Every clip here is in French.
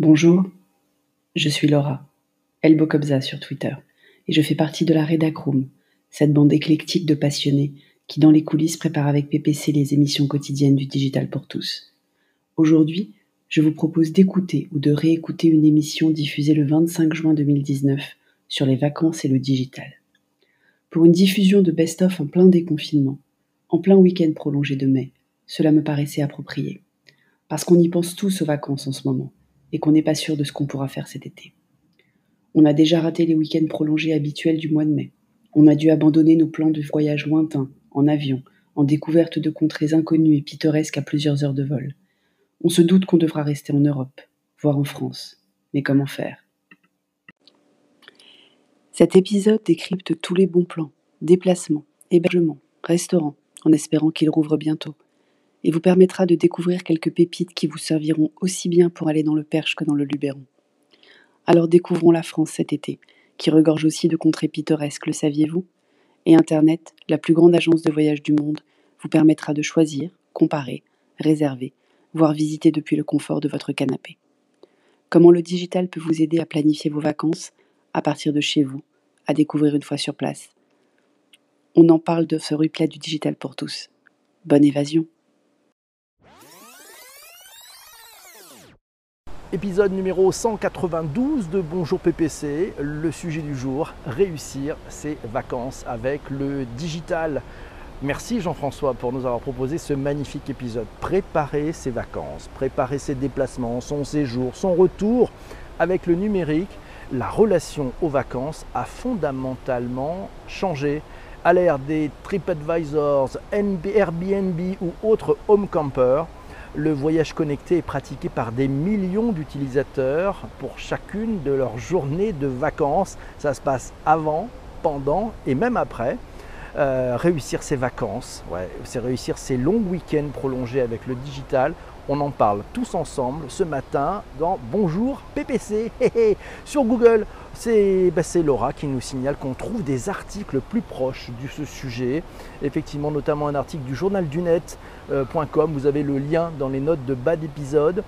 Bonjour, je suis Laura, Elbo Kobza sur Twitter, et je fais partie de la Redacroom, cette bande éclectique de passionnés qui, dans les coulisses, prépare avec PPC les émissions quotidiennes du Digital pour tous. Aujourd'hui, je vous propose d'écouter ou de réécouter une émission diffusée le 25 juin 2019 sur les vacances et le digital. Pour une diffusion de best-of en plein déconfinement, en plein week-end prolongé de mai, cela me paraissait approprié. Parce qu'on y pense tous aux vacances en ce moment et qu'on n'est pas sûr de ce qu'on pourra faire cet été. On a déjà raté les week-ends prolongés habituels du mois de mai. On a dû abandonner nos plans de voyage lointains, en avion, en découverte de contrées inconnues et pittoresques à plusieurs heures de vol. On se doute qu'on devra rester en Europe, voire en France. Mais comment faire? Cet épisode décrypte tous les bons plans, déplacements, hébergements, restaurants, en espérant qu'ils rouvrent bientôt et vous permettra de découvrir quelques pépites qui vous serviront aussi bien pour aller dans le Perche que dans le Luberon. Alors découvrons la France cet été, qui regorge aussi de contrées pittoresques, le saviez-vous? Et Internet, la plus grande agence de voyage du monde, vous permettra de choisir, comparer, réserver, voire visiter depuis le confort de votre canapé. Comment le digital peut vous aider à planifier vos vacances à partir de chez vous, à découvrir une fois sur place? On en parle de ce replay du digital pour tous. Bonne évasion Épisode numéro 192 de Bonjour PPC. Le sujet du jour, réussir ses vacances avec le digital. Merci Jean-François pour nous avoir proposé ce magnifique épisode. Préparer ses vacances, préparer ses déplacements, son séjour, son retour avec le numérique. La relation aux vacances a fondamentalement changé. À l'ère des TripAdvisors, Airbnb ou autres home campers, le voyage connecté est pratiqué par des millions d'utilisateurs pour chacune de leurs journées de vacances. Ça se passe avant, pendant et même après. Euh, réussir ses vacances, c'est réussir ses longs week-ends prolongés avec le digital. On en parle tous ensemble ce matin dans Bonjour PPC. Sur Google, bah, c'est Laura qui nous signale qu'on trouve des articles plus proches de ce sujet. Effectivement, notamment un article du journal du net.com. Vous avez le lien dans les notes de bas d'épisode.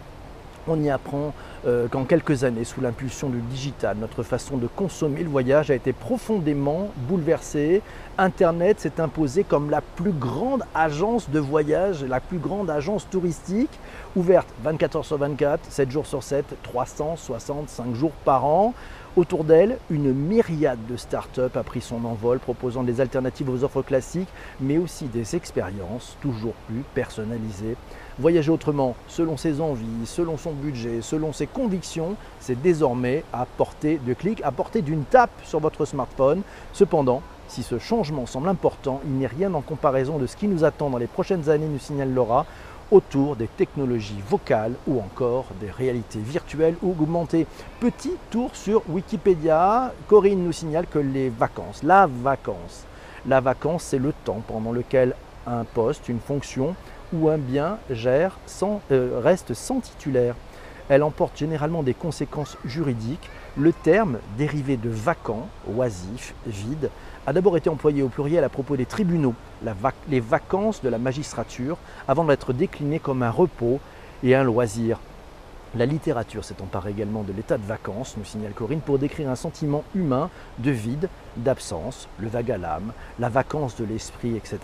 On y apprend euh, qu'en quelques années, sous l'impulsion du digital, notre façon de consommer le voyage a été profondément bouleversée. Internet s'est imposé comme la plus grande agence de voyage, la plus grande agence touristique, ouverte 24 heures sur 24, 7 jours sur 7, 365 jours par an. Autour d'elle, une myriade de startups a pris son envol, proposant des alternatives aux offres classiques, mais aussi des expériences toujours plus personnalisées. Voyager autrement, selon ses envies, selon son budget, selon ses convictions, c'est désormais à portée de clic, à portée d'une tape sur votre smartphone. Cependant, si ce changement semble important, il n'est rien en comparaison de ce qui nous attend dans les prochaines années, nous signale Laura autour des technologies vocales ou encore des réalités virtuelles ou augmentées. Petit tour sur Wikipédia. Corinne nous signale que les vacances, la vacance, la vacance c'est le temps pendant lequel un poste, une fonction ou un bien gère euh, reste sans titulaire. Elle emporte généralement des conséquences juridiques. Le terme, dérivé de vacant, oisif, vide, a d'abord été employé au pluriel à propos des tribunaux, les vacances de la magistrature, avant d'être décliné comme un repos et un loisir. La littérature s'est emparée également de l'état de vacances, nous signale Corinne, pour décrire un sentiment humain de vide, d'absence, le vague à l'âme, la vacance de l'esprit, etc.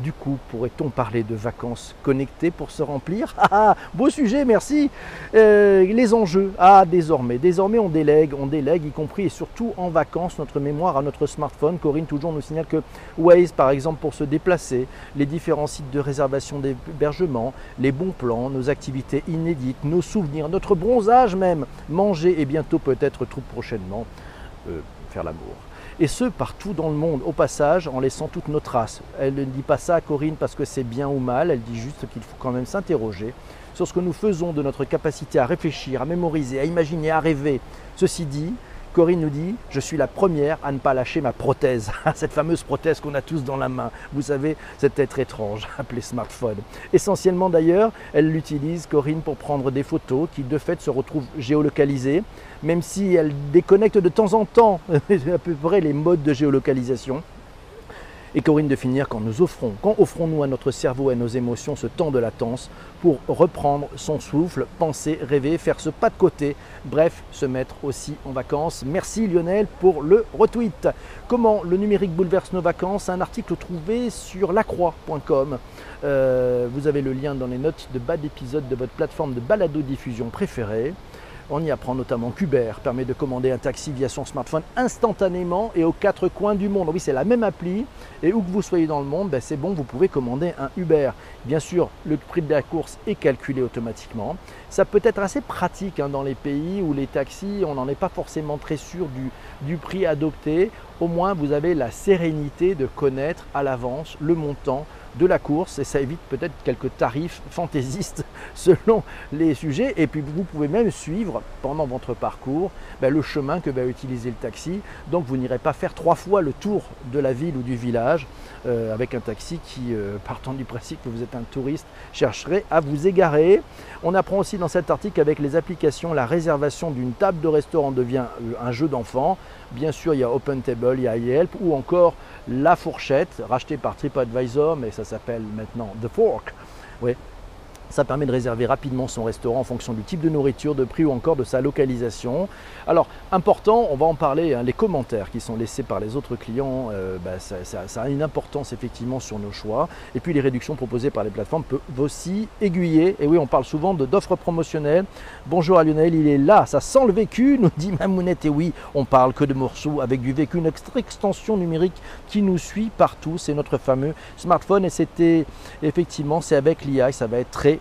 Du coup, pourrait-on parler de vacances connectées pour se remplir? Ah, ah beau sujet, merci. Euh, les enjeux. Ah, désormais, désormais on délègue, on délègue, y compris et surtout en vacances, notre mémoire à notre smartphone. Corinne toujours nous signale que Waze, par exemple, pour se déplacer, les différents sites de réservation d'hébergement, les bons plans, nos activités inédites, nos souvenirs, notre bronzage même, manger et bientôt peut-être tout prochainement euh, faire l'amour et ce partout dans le monde, au passage, en laissant toutes nos traces. Elle ne dit pas ça à Corinne parce que c'est bien ou mal, elle dit juste qu'il faut quand même s'interroger sur ce que nous faisons de notre capacité à réfléchir, à mémoriser, à imaginer, à rêver. Ceci dit, Corinne nous dit Je suis la première à ne pas lâcher ma prothèse, cette fameuse prothèse qu'on a tous dans la main. Vous savez, cet être étrange appelé smartphone. Essentiellement d'ailleurs, elle l'utilise, Corinne, pour prendre des photos qui de fait se retrouvent géolocalisées, même si elle déconnecte de temps en temps à peu près les modes de géolocalisation. Et Corinne de finir quand nous offrons, quand offrons-nous à notre cerveau et à nos émotions ce temps de latence pour reprendre son souffle, penser, rêver, faire ce pas de côté, bref, se mettre aussi en vacances. Merci Lionel pour le retweet. Comment le numérique bouleverse nos vacances? Un article trouvé sur lacroix.com. Euh, vous avez le lien dans les notes de bas d'épisode de votre plateforme de balado-diffusion préférée. On y apprend notamment qu'Uber permet de commander un taxi via son smartphone instantanément et aux quatre coins du monde. Oui, c'est la même appli et où que vous soyez dans le monde, ben, c'est bon, vous pouvez commander un Uber. Bien sûr, le prix de la course est calculé automatiquement. Ça peut être assez pratique hein, dans les pays où les taxis, on n'en est pas forcément très sûr du prix adopté. Au moins, vous avez la sérénité de connaître à l'avance le montant de la course et ça évite peut-être quelques tarifs fantaisistes selon les sujets. Et puis vous pouvez même suivre pendant votre parcours ben, le chemin que va utiliser le taxi. Donc vous n'irez pas faire trois fois le tour de la ville ou du village euh, avec un taxi qui, euh, partant du principe que vous êtes un touriste, chercherait à vous égarer. On apprend aussi dans cet article qu'avec les applications, la réservation d'une table de restaurant devient euh, un jeu d'enfant. Bien sûr, il y a OpenTable, il y a Yelp ou encore la fourchette, rachetée par TripAdvisor, mais ça s'appelle maintenant The Fork. Oui, ça permet de réserver rapidement son restaurant en fonction du type de nourriture, de prix ou encore de sa localisation. Alors, important, on va en parler, hein, les commentaires qui sont laissés par les autres clients, euh, bah, ça, a une importance effectivement sur nos choix. Et puis les réductions proposées par les plateformes peuvent aussi aiguiller. Et oui, on parle souvent d'offres promotionnelles. Bonjour à Lionel, il est là, ça sent le vécu, nous dit Mamounette. Et oui, on parle que de morceaux avec du vécu, une extension numérique qui nous suit partout. C'est notre fameux smartphone et c'était effectivement, c'est avec l'IA, ça va être très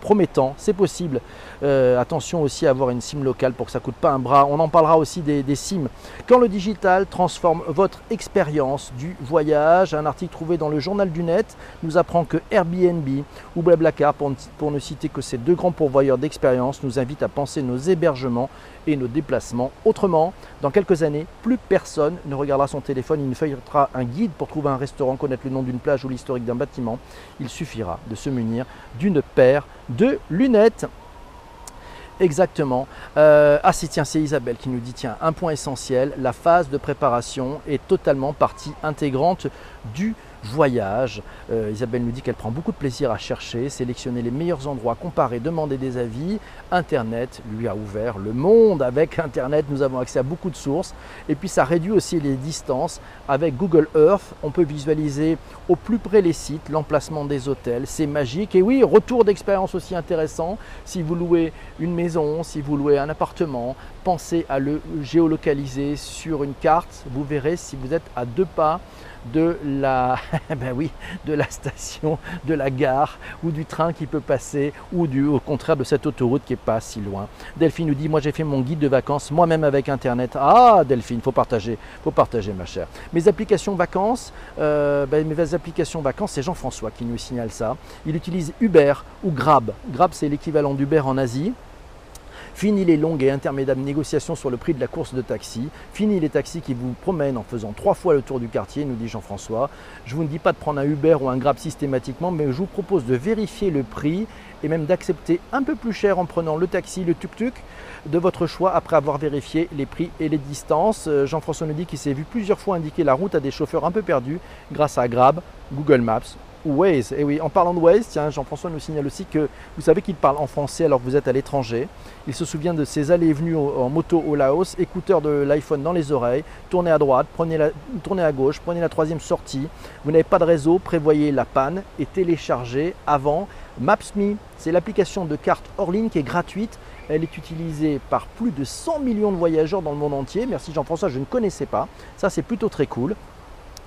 promettant, c'est possible. Euh, attention aussi à avoir une SIM locale pour que ça ne coûte pas un bras. On en parlera aussi des, SIM. Quand le digital transforme votre expérience du voyage, un article trouvé dans le journal du net nous apprend que Airbnb ou Blablacar, pour, pour ne citer que ces deux grands pourvoyeurs d'expérience, nous invitent à penser nos hébergements et nos déplacements autrement. Dans quelques années, plus personne ne regardera son téléphone, il ne feuilletera un guide pour trouver un restaurant, connaître le nom d'une plage ou l'historique d'un bâtiment. Il suffira de se munir d'une paire de lunettes. Exactement. Euh, ah si tiens, c'est Isabelle qui nous dit tiens, un point essentiel, la phase de préparation est totalement partie intégrante du voyage. Euh, Isabelle nous dit qu'elle prend beaucoup de plaisir à chercher, sélectionner les meilleurs endroits, comparer, demander des avis. Internet lui a ouvert le monde. Avec Internet, nous avons accès à beaucoup de sources. Et puis ça réduit aussi les distances. Avec Google Earth, on peut visualiser au plus près les sites, l'emplacement des hôtels. C'est magique. Et oui, retour d'expérience aussi intéressant. Si vous louez une maison, si vous louez un appartement, pensez à le géolocaliser sur une carte. Vous verrez si vous êtes à deux pas de la, ben oui, de la station, de la gare ou du train qui peut passer ou du, au contraire de cette autoroute qui est pas si loin. Delphine nous dit moi j'ai fait mon guide de vacances moi-même avec internet. Ah Delphine, faut partager, faut partager ma chère. Mes applications vacances, euh, ben, mes applications vacances, c'est Jean-François qui nous signale ça. Il utilise Uber ou Grab. Grab c'est l'équivalent d'Uber en Asie. Fini les longues et interminables négociations sur le prix de la course de taxi. Fini les taxis qui vous promènent en faisant trois fois le tour du quartier, nous dit Jean-François. Je vous ne dis pas de prendre un Uber ou un Grab systématiquement, mais je vous propose de vérifier le prix et même d'accepter un peu plus cher en prenant le taxi, le tuk-tuk de votre choix après avoir vérifié les prix et les distances. Euh, Jean-François nous dit qu'il s'est vu plusieurs fois indiquer la route à des chauffeurs un peu perdus grâce à Grab, Google Maps Waze. Et oui, en parlant de Waze, tiens, Jean-Françoas nous signale aussi que vous savez qu'il parle en français alors que vous êtes à l'étranger. Il se souvient de ses allées et venues en moto au Laos, écouteurs de l'iPhone dans les oreilles, tournez à droite, prenez la, tournez à gauche, prenez la troisième sortie. Vous n'avez pas de réseau, prévoyez la panne et téléchargez avant Maps.me. C'est l'application de carte hors ligne qui est gratuite. Elle est utilisée par plus de 100 millions de voyageurs dans le monde entier. Merci Jean-François, je ne connaissais pas. Ça, c'est plutôt très cool.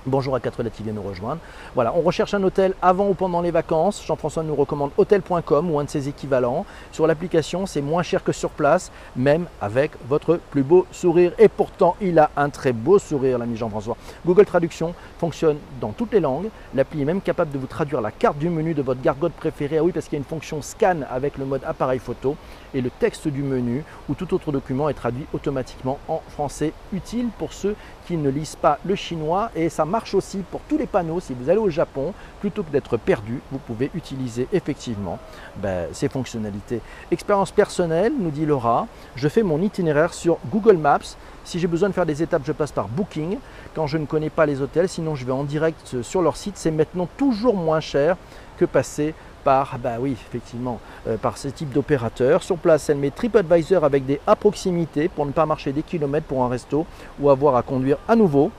Bonjour à 4 là qui nous rejoindre. Voilà, on recherche un hôtel avant ou pendant les vacances. Jean-François nous recommande hôtel.com ou un de ses équivalents. Sur l'application, c'est moins cher que sur place, même avec votre plus beau sourire. Et pourtant, il a un très beau sourire, l'ami Jean-François. Google Traduction fonctionne dans toutes les langues. L'appli est même capable de vous traduire la carte du menu de votre gargote préférée. Ah oui, parce qu'il y a une fonction scan avec le mode appareil photo. Et le texte du menu ou tout autre document est traduit automatiquement en français, utile pour ceux qui ne lisent pas le chinois. Et ça marche aussi pour tous les panneaux. Si vous allez au Japon, plutôt que d'être perdu, vous pouvez utiliser effectivement ben, ces fonctionnalités. Expérience personnelle, nous dit Laura, je fais mon itinéraire sur Google Maps. Si j'ai besoin de faire des étapes, je passe par Booking. Quand je ne connais pas les hôtels, sinon je vais en direct sur leur site. C'est maintenant toujours moins cher que passer par, bah oui, effectivement, euh, par ce type d'opérateur. Sur place, elle met TripAdvisor avec des à proximité pour ne pas marcher des kilomètres pour un resto ou avoir à conduire à nouveau.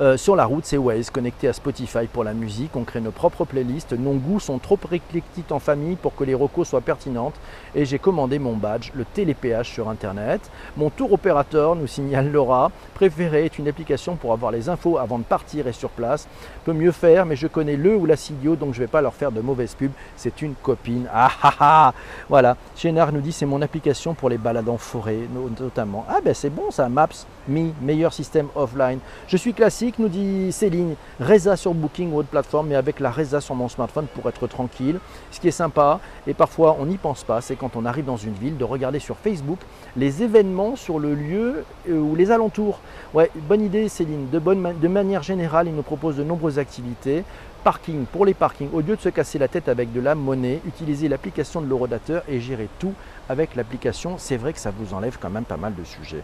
Euh, sur la route, c'est Waze, connecté à Spotify pour la musique. On crée nos propres playlists. Nos goûts sont trop éclectiques en famille pour que les recos soient pertinentes. Et j'ai commandé mon badge, le télépéage sur Internet. Mon tour opérateur, nous signale Laura, préféré est une application pour avoir les infos avant de partir et sur place. Peut mieux faire, mais je connais le ou la CDO, donc je ne vais pas leur faire de mauvaises pubs. C'est une copine. Ah ah ah Voilà. Chénard nous dit c'est mon application pour les balades en forêt, notamment. Ah ben c'est bon ça, Maps, Me, meilleur système offline. Je suis classique nous dit Céline. Reza sur Booking ou autre plateforme, mais avec la Reza sur mon smartphone pour être tranquille. Ce qui est sympa, et parfois on n'y pense pas, c'est quand on arrive dans une ville de regarder sur Facebook les événements sur le lieu euh, ou les alentours. Ouais, bonne idée Céline. De, manière générale, il nous propose de nombreuses activités parking pour les parkings, au lieu de se casser la tête avec de la monnaie, utilisez l'application de l'eurodateur et gérez tout avec l'application. C'est vrai que ça vous enlève quand même pas mal de sujets.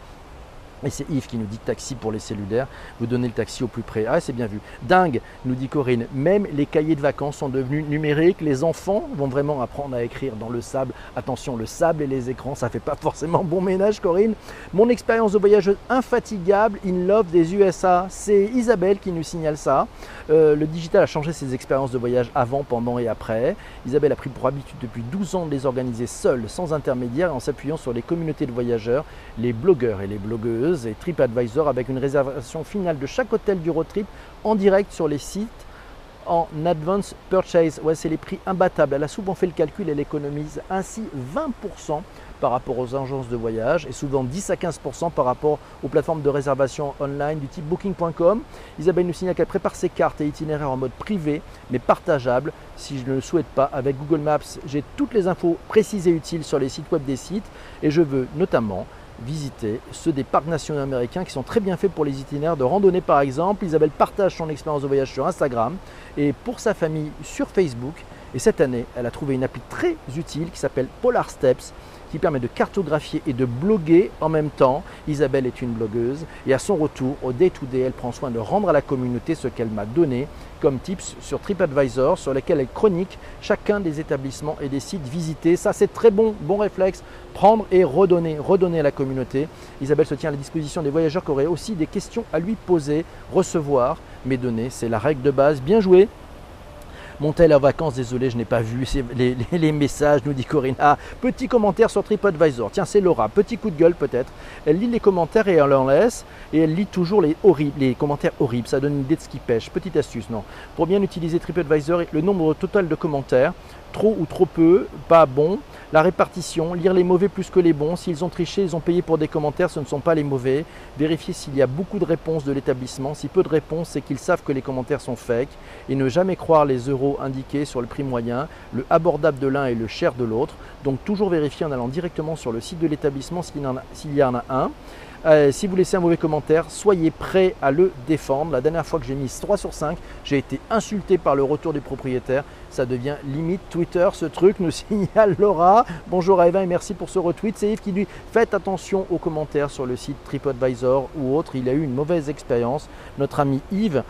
Et c'est Yves qui nous dit taxi pour les cellulaires. Vous donnez le taxi au plus près. Ah, c'est bien vu. Dingue, nous dit Corinne. Même les cahiers de vacances sont devenus numériques. Les enfants vont vraiment apprendre à écrire dans le sable. Attention, le sable et les écrans, ça fait pas forcément bon ménage, Corinne. Mon expérience de voyageuse infatigable, in love des USA. C'est Isabelle qui nous signale ça. Euh, le digital a changé ses expériences de voyage avant, pendant et après. Isabelle a pris pour habitude depuis 12 ans de les organiser seule, sans intermédiaire, en s'appuyant sur les communautés de voyageurs, les blogueurs et les blogueuses et TripAdvisor avec une réservation finale de chaque hôtel du road trip en direct sur les sites en advance purchase. Ouais, c'est les prix imbattables. Elle a souvent fait le calcul, elle économise ainsi 20% par rapport aux agences de voyage et souvent 10 à 15% par rapport aux plateformes de réservation online du type booking.com. Isabelle nous signale qu'elle prépare ses cartes et itinéraires en mode privé mais partageable si je ne le souhaite pas. Avec Google Maps, j'ai toutes les infos précises et utiles sur les sites web des sites et je veux notamment visiter ceux des parcs nationaux américains qui sont très bien faits pour les itinéraires de randonnée par exemple. Isabelle partage son expérience de voyage sur Instagram et pour sa famille sur Facebook. Et cette année, elle a trouvé une appli très utile qui s'appelle Polar Steps qui permet de cartographier et de bloguer en même temps. Isabelle est une blogueuse et à son retour, au day-to-day, elle prend soin de rendre à la communauté ce qu'elle m'a donné comme tips sur TripAdvisor sur lesquels elle chronique chacun des établissements et des sites visités. Ça, c'est très bon, bon réflexe. Prendre et redonner, redonner à la communauté. Isabelle se tient à la disposition des voyageurs qui auraient aussi des questions à lui poser, recevoir mes données. C'est la règle de base. Bien joué. Montel en vacances, désolé, je n'ai pas vu les, messages, nous dit Corinne. Ah, petit commentaire sur TripAdvisor. Tiens, c'est Laura. Petit coup de gueule peut-être. Elle lit les commentaires et elle en laisse. Et elle lit toujours les, les commentaires horribles. Ça donne une idée de ce qui pêche. Petite astuce, non. Pour bien utiliser TripAdvisor, le nombre total de commentaires, trop ou trop peu, pas bon. La répartition, lire les mauvais plus que les bons. S'ils ont triché, ils ont payé pour des commentaires, ce ne sont pas les mauvais. Vérifier s'il y a beaucoup de réponses de l'établissement. Si peu de réponses, c'est qu'ils savent que les commentaires sont fake. Et ne jamais croire les euros indiqués sur le prix moyen, le abordable de l'un et le cher de l'autre. Donc toujours vérifier en allant directement sur le site de l'établissement s'il y en a un. Euh, si vous laissez un mauvais commentaire, soyez prêt à le défendre. La dernière fois que j'ai mis 3 sur 5, j'ai été insulté par le retour du propriétaire. Ça devient limite Twitter ce truc, nous signale Laura. Bonjour à Eva et merci pour ce retweet. C'est Yves qui dit faites attention aux commentaires sur le site TripAdvisor ou autre. Il a eu une mauvaise expérience. Notre ami Yves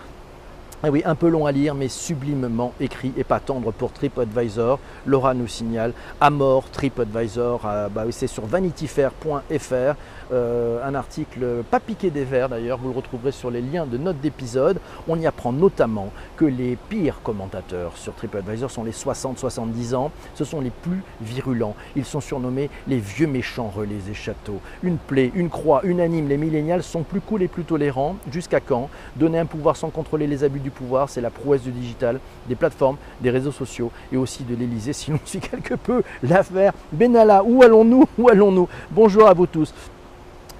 ah oui, un peu long à lire, mais sublimement écrit et pas tendre pour TripAdvisor. Laura nous signale à mort TripAdvisor. Bah c'est sur vanityfair.fr. Euh, un article pas piqué des verres d'ailleurs, vous le retrouverez sur les liens de notes d'épisode. On y apprend notamment que les pires commentateurs sur TripAdvisor sont les 60-70 ans. Ce sont les plus virulents. Ils sont surnommés les vieux méchants relais et châteaux. Une plaie, une croix, unanime. Les millénials sont plus cool et plus tolérants. Jusqu'à quand? Donner un pouvoir sans contrôler les abus du pouvoir, c'est la prouesse du digital, des plateformes, des réseaux sociaux et aussi de l'Elysée. Si l'on suit quelque peu l'affaire Benalla, où allons-nous? Où allons-nous? Bonjour à vous tous.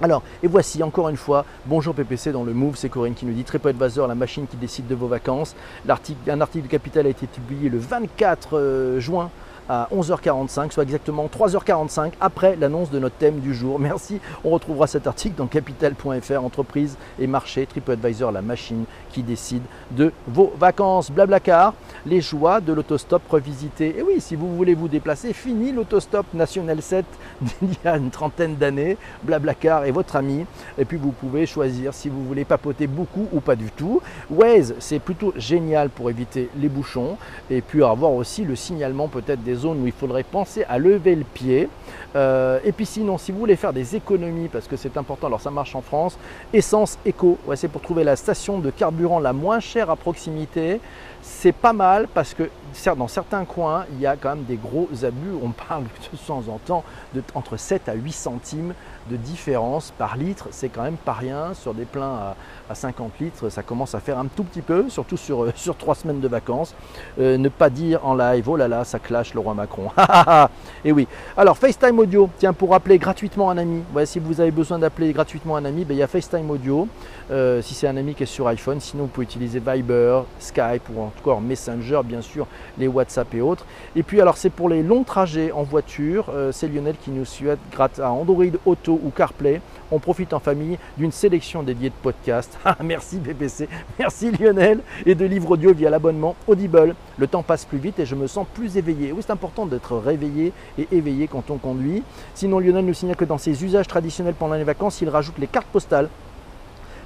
Alors, et voici encore une fois, bonjour PPC dans le Move, c'est Corinne qui nous dit TripAdvisor, la machine qui décide de vos vacances. un article du Capital a été publié le 24 euh, juin à 11h45, soit exactement 3h45 après l'annonce de notre thème du jour. Merci, on retrouvera cet article dans capital.fr, entreprise et marché, TripAdvisor, la machine qui décide de vos vacances. Blablacar, les joies de l'autostop revisité. Et oui, si vous voulez vous déplacer, fini l'autostop National 7 d'il y a une trentaine d'années. Blablacar est votre ami. Et puis vous pouvez choisir si vous voulez papoter beaucoup ou pas du tout. Waze, c'est plutôt génial pour éviter les bouchons et puis avoir aussi le signalement peut-être des zones où il faudrait penser à lever le pied. Euh, et puis sinon, si vous voulez faire des économies, parce que c'est important, alors ça marche en France, Essence Eco, ouais, c'est pour trouver la station de carburant la moins chère à proximité. C'est pas mal parce que dans certains coins, il y a quand même des gros abus. On parle de temps en temps de entre 7 à 8 centimes de différence par litre. C'est quand même pas rien. Sur des pleins à, 50 litres, ça commence à faire un tout petit peu, surtout sur, euh, sur 3 semaines de vacances. Euh, ne pas dire en live, oh là là, ça clash le roi Macron. Et oui. Alors, FaceTime Audio, tiens, pour appeler gratuitement un ami. si vous avez besoin d'appeler gratuitement un ami, ben, il y a FaceTime Audio. Euh, si c'est un ami qui est sur iPhone, sinon vous pouvez utiliser Viber, Skype ou encore Messenger, bien sûr, les WhatsApp et autres. Et puis alors c'est pour les longs trajets en voiture, euh, c'est Lionel qui nous souhaite grâce à Android Auto ou CarPlay, on profite en famille d'une sélection dédiée de podcasts. Ah, merci BPC, merci Lionel, et de livres audio via l'abonnement Audible. Le temps passe plus vite et je me sens plus éveillé. Oui, c'est important d'être réveillé et éveillé quand on conduit. Sinon, Lionel nous signale que dans ses usages traditionnels pendant les vacances, il rajoute les cartes postales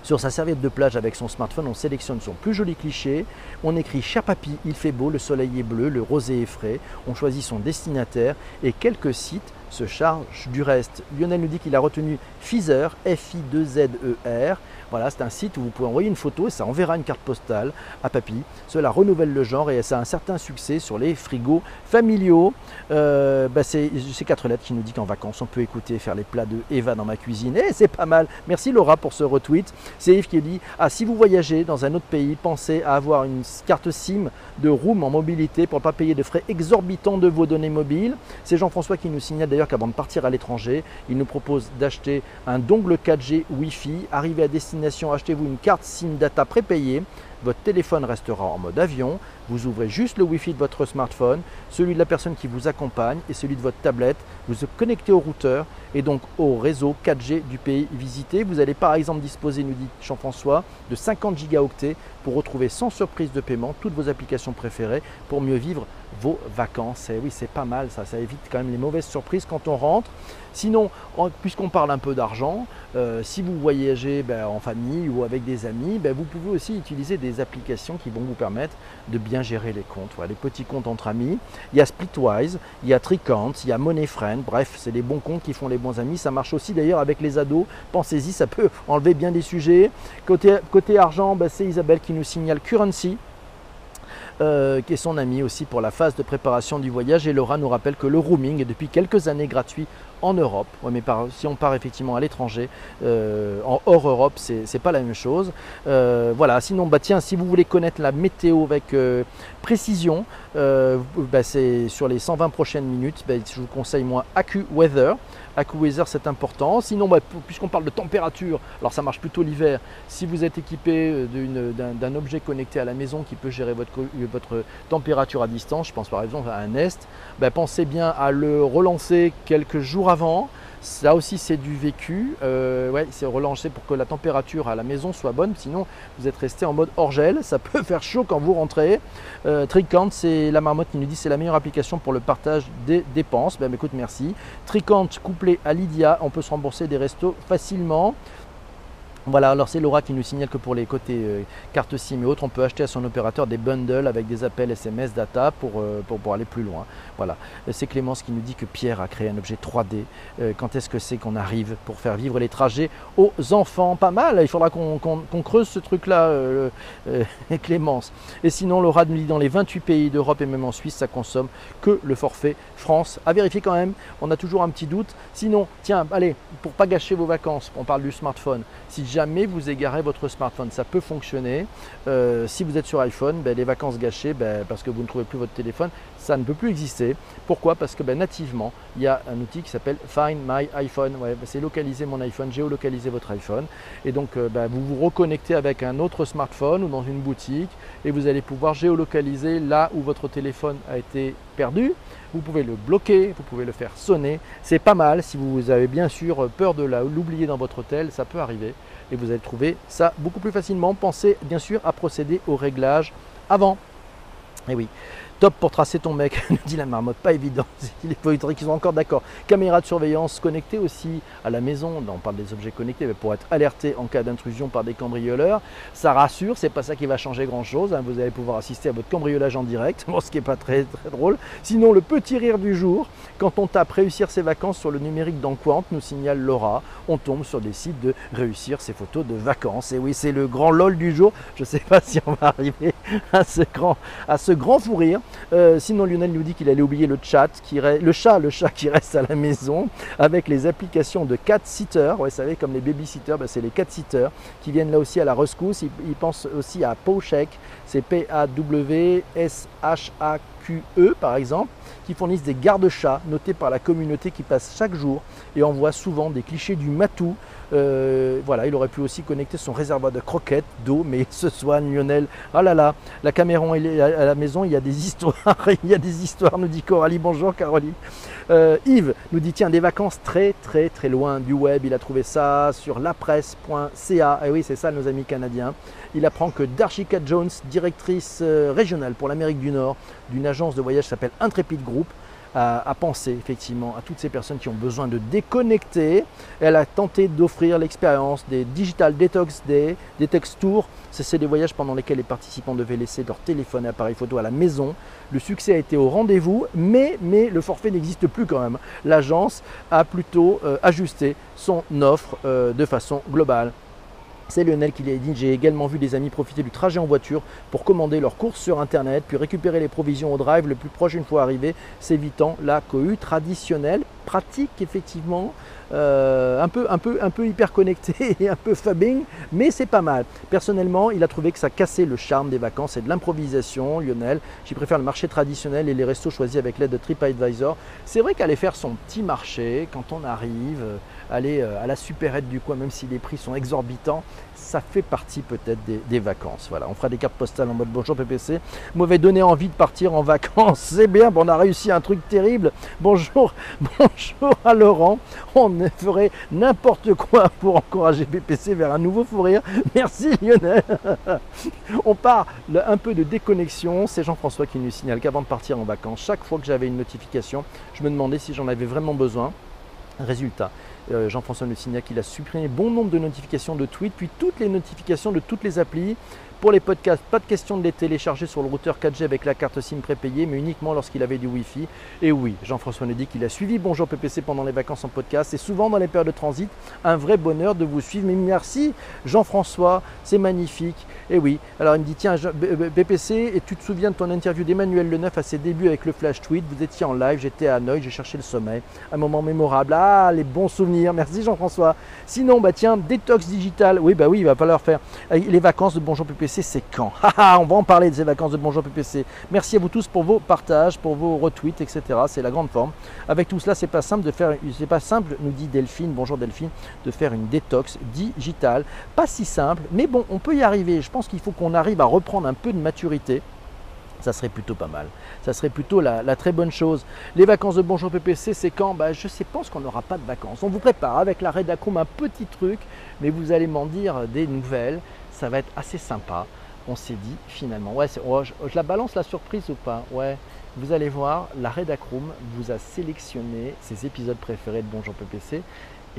sur sa serviette de plage avec son smartphone, on sélectionne son plus joli cliché, on écrit Cher papy, il fait beau, le soleil est bleu, le rosé est frais, on choisit son destinataire et quelques sites se chargent du reste. Lionel nous dit qu'il a retenu Fizer, F-I-2-Z-E-R, voilà, c'est un site où vous pouvez envoyer une photo et ça enverra une carte postale à papy. Cela renouvelle le genre et ça a un certain succès sur les frigos familiaux. Euh, bah, c'est ces quatre lettres qui nous dit qu'en vacances, on peut écouter faire les plats de Eva dans ma cuisine. Et c'est pas mal. Merci Laura pour ce retweet. C'est Yves qui dit Ah, si vous voyagez dans un autre pays, pensez à avoir une carte SIM de Room en mobilité pour ne pas payer de frais exorbitants de vos données mobiles. C'est Jean-François qui nous signale d'ailleurs qu'avant de partir à l'étranger, il nous propose d'acheter un dongle 4G Wi-Fi. Arrivé à destination, achetez-vous une carte SIM data prépayée. Votre téléphone restera en mode avion. Vous ouvrez juste le Wi-Fi de votre smartphone, celui de la personne qui vous accompagne et celui de votre tablette. Vous vous connectez au routeur et donc au réseau 4G du pays visité. Vous allez par exemple disposer, nous dit Jean-François, de 50 gigaoctets pour retrouver sans surprise de paiement toutes vos applications préférées pour mieux vivre vos vacances. Et oui, c'est pas mal ça, ça évite quand même les mauvaises surprises quand on rentre. Sinon, puisqu'on parle un peu d'argent, euh, si vous voyagez ben, en famille ou avec des amis, ben, vous pouvez aussi utiliser des applications qui vont vous permettre de bien gérer les comptes. les petits comptes entre amis. Il y a Splitwise, il y a Tricount, il y a Moneyfriend. Bref, c'est les bons comptes qui font les bons amis. Ça marche aussi d'ailleurs avec les ados. Pensez-y, ça peut enlever bien des sujets. Côté, côté argent, ben, c'est Isabelle qui nous signale Currency. Euh, qui est son ami aussi pour la phase de préparation du voyage. Et Laura nous rappelle que le roaming est depuis quelques années gratuit en Europe. mais si on part effectivement à l'étranger, euh, en hors Europe, c'est pas la même chose. Euh, voilà, sinon, bah, tiens, si vous voulez connaître la météo avec précision, bah, c'est sur les 120 prochaines minutes, bah, je vous conseille moi AccuWeather. AccuWeather, c'est important. Sinon, puisqu'on parle de température, alors ça marche plutôt l'hiver. Si vous êtes équipé d'un objet connecté à la maison qui peut gérer votre, votre température à distance, je pense par exemple à un Nest, pensez bien à le relancer quelques jours avant. Ça aussi, c'est du vécu. Euh, c'est relancé pour que la température à la maison soit bonne. Sinon, vous êtes resté en mode hors gel. Ça peut faire chaud quand vous rentrez. Euh, Tricant, c'est la marmotte qui nous dit c'est la meilleure application pour le partage des dépenses. Ben, écoute, merci. Tricant couplé à Lydia, on peut se rembourser des restos facilement. Voilà, alors c'est Laura qui nous signale que pour les côtés euh, carte SIM et autres, on peut acheter à son opérateur des bundles avec des appels SMS, data pour, euh, pour, aller plus loin. Voilà, c'est Clémence qui nous dit que Pierre a créé un objet 3D. Euh, quand est-ce que c'est qu'on arrive pour faire vivre les trajets aux enfants? Pas mal, il faudra qu'on creuse ce truc-là, Clémence. Et sinon, Laura nous dit dans les 28 pays d'Europe et même en Suisse, ça consomme que le forfait France. À vérifier quand même, on a toujours un petit doute. Sinon, tiens, allez, pour pas gâcher vos vacances, on parle du smartphone. Vous égarez votre smartphone, ça peut fonctionner. Euh, si vous êtes sur iPhone, ben, les vacances gâchées, ben, parce que vous ne trouvez plus votre téléphone, ça ne peut plus exister. Pourquoi? Parce que ben, nativement, il y a un outil qui s'appelle Find My iPhone. Ouais, c'est localiser mon iPhone, géolocaliser votre iPhone. Et donc, euh, vous vous reconnectez avec un autre smartphone ou dans une boutique et vous allez pouvoir géolocaliser là où votre téléphone a été perdu, vous pouvez le bloquer, vous pouvez le faire sonner. C'est pas mal si vous avez bien sûr peur de l'oublier dans votre hôtel, ça peut arriver et vous allez trouver ça beaucoup plus facilement. Pensez bien sûr à procéder au réglage avant. Et oui, Top pour tracer ton mec, nous dit la marmotte, pas évident. Il faudrait qu'ils soient encore d'accord. Caméra de surveillance connectée aussi à la maison, on parle des objets connectés, mais pour être alerté en cas d'intrusion par des cambrioleurs. Ça rassure, c'est pas ça qui va changer grand chose. Hein. Vous allez pouvoir assister à votre cambriolage en direct, ce qui n'est pas très, drôle. Sinon, le petit rire du jour, quand on tape réussir ses vacances sur le numérique dans Quant, nous signale Laura, on tombe sur des sites de réussir ses photos de vacances. Et oui, c'est le grand lol du jour. Je sais pas si on va arriver à ce grand, à ce grand fou rire. Euh, sinon, Lionel nous dit qu'il allait oublier le chat, qui le chat, le chat qui reste à la maison, avec les applications de cat sitter. Vous savez, comme les babysitters, ben, c'est les cat sitters qui viennent là aussi à la rescousse. Ils, pensent aussi à Powcheck, c'est P-A-W-S-H-A-Q-E par exemple, qui fournissent des gardes-chats notés par la communauté qui passe chaque jour et envoient souvent des clichés du matou euh, voilà, il aurait pu aussi connecter son réservoir de croquettes, d'eau, mais ce soigne Lionel. Ah là là, la caméra à la maison, il y a des histoires, il y a des histoires, nous dit Coralie. Bonjour Caroline. Euh, Yves nous dit tiens des vacances très très très loin du web. Il a trouvé ça sur lapresse.ca. Et eh oui, c'est ça nos amis canadiens. Il apprend que Darshika Jones, directrice euh, régionale pour l'Amérique du Nord d'une agence de voyage s'appelle Intrepid Group, à, penser effectivement à toutes ces personnes qui ont besoin de déconnecter. Elle a tenté d'offrir l'expérience des Digital Detox Day, Detox Tours. C'est des voyages pendant lesquels les participants devaient laisser leur téléphone et appareil photo à la maison. Le succès a été au rendez-vous, mais, mais le forfait n'existe plus quand même. L'agence a plutôt euh, ajusté son offre euh, de façon globale. C'est Lionel qui l'a dit. J'ai également vu des amis profiter du trajet en voiture pour commander leurs courses sur Internet, puis récupérer les provisions au drive le plus proche une fois arrivé, s'évitant la cohue traditionnelle. Pratique, effectivement, euh, un, peu, un, peu, un peu hyper connecté et un peu fabbing, mais c'est pas mal. Personnellement, il a trouvé que ça cassait le charme des vacances et de l'improvisation, Lionel. J'y préfère le marché traditionnel et les restos choisis avec l'aide de TripAdvisor. C'est vrai qu'aller faire son petit marché quand on arrive, aller euh, à la supérette du coin, même si les prix sont exorbitants, ça fait partie peut-être des, vacances. Voilà, on fera des cartes postales en mode bonjour PPC. M'avait donné envie de partir en vacances, c'est bien, on a réussi un truc terrible. Bonjour, bonjour à Laurent. On ferait n'importe quoi pour encourager PPC vers un nouveau fou. Merci Lionel. on part un peu de déconnexion. C'est Jean-François qui nous signale qu'avant de partir en vacances, chaque fois que j'avais une notification, je me demandais si j'en avais vraiment besoin. Résultat, euh, Jean-François Le Signac, il a supprimé bon nombre de notifications de tweets, puis toutes les notifications de toutes les applis. Pour les podcasts, pas de question de les télécharger sur le routeur 4G avec la carte SIM prépayée, mais uniquement lorsqu'il avait du Wi-Fi. Et oui, Jean-François nous dit qu'il a suivi Bonjour PPC pendant les vacances en podcast et souvent dans les périodes de transit. Un vrai bonheur de vous suivre. Mais merci Jean-François, c'est magnifique. Et oui, alors il me dit tiens, PPC, et tu te souviens de ton interview d'Emmanuel Leneuf à ses débuts avec le Flash Tweet? Vous étiez en live, j'étais à Hanoï, j'ai cherché le sommeil. Un moment mémorable. Ah, les bons souvenirs. Merci Jean-François. Sinon, bah tiens, détox digital. Oui, bah oui, il va falloir faire les vacances de Bonjour PPC c'est quand? On va en parler de ces vacances de Bonjour PPC. Merci à vous tous pour vos partages, pour vos retweets, etc. C'est la grande forme. Avec tout cela, c'est pas simple de faire, c'est pas simple, nous dit Delphine, bonjour Delphine, de faire une détox digitale. Pas si simple, mais bon, on peut y arriver. Je pense qu'il faut qu'on arrive à reprendre un peu de maturité ça serait plutôt pas mal. Ça serait plutôt la, très bonne chose. Les vacances de Bonjour PPC, c'est quand? Bah, Je sais, pense qu'on n'aura pas de vacances. On vous prépare avec la Redacroom un petit truc, mais vous allez m'en dire des nouvelles ça va être assez sympa. On s'est dit finalement, ouais, oh, je, la balance la surprise ou pas? Ouais, vous allez voir, la Redacroom vous a sélectionné ses épisodes préférés de Bonjour PPC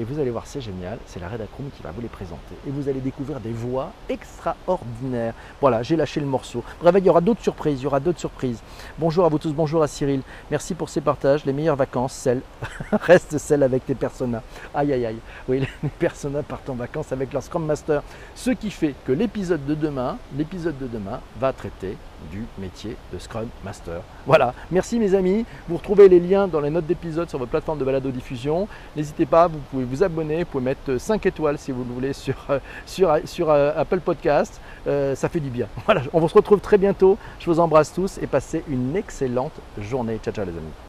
et vous allez voir, c'est génial, c'est la Redacroom qui va vous les présenter. Et vous allez découvrir des voix extraordinaires. Voilà, j'ai lâché le morceau. Bref, il y aura d'autres surprises, il y aura d'autres surprises. Bonjour à vous tous, bonjour à Cyril. Merci pour ces partages. Les meilleures vacances, celles, restent celles avec tes personas. Aïe, aïe, aïe. Oui, les personas partent en vacances avec leur Scrum Master. Ce qui fait que l'épisode de demain, l'épisode de demain va traiter du métier de Scrum Master. Voilà, merci mes amis. Vous retrouvez les liens dans les notes d'épisode sur votre plateforme de balado diffusion. N'hésitez pas, vous pouvez vous abonner, vous pouvez mettre 5 étoiles si vous le voulez sur, euh, euh, Apple Podcast. Euh, ça fait du bien. Voilà, on se retrouve très bientôt. Je vous embrasse tous et passez une excellente journée. Ciao ciao les amis.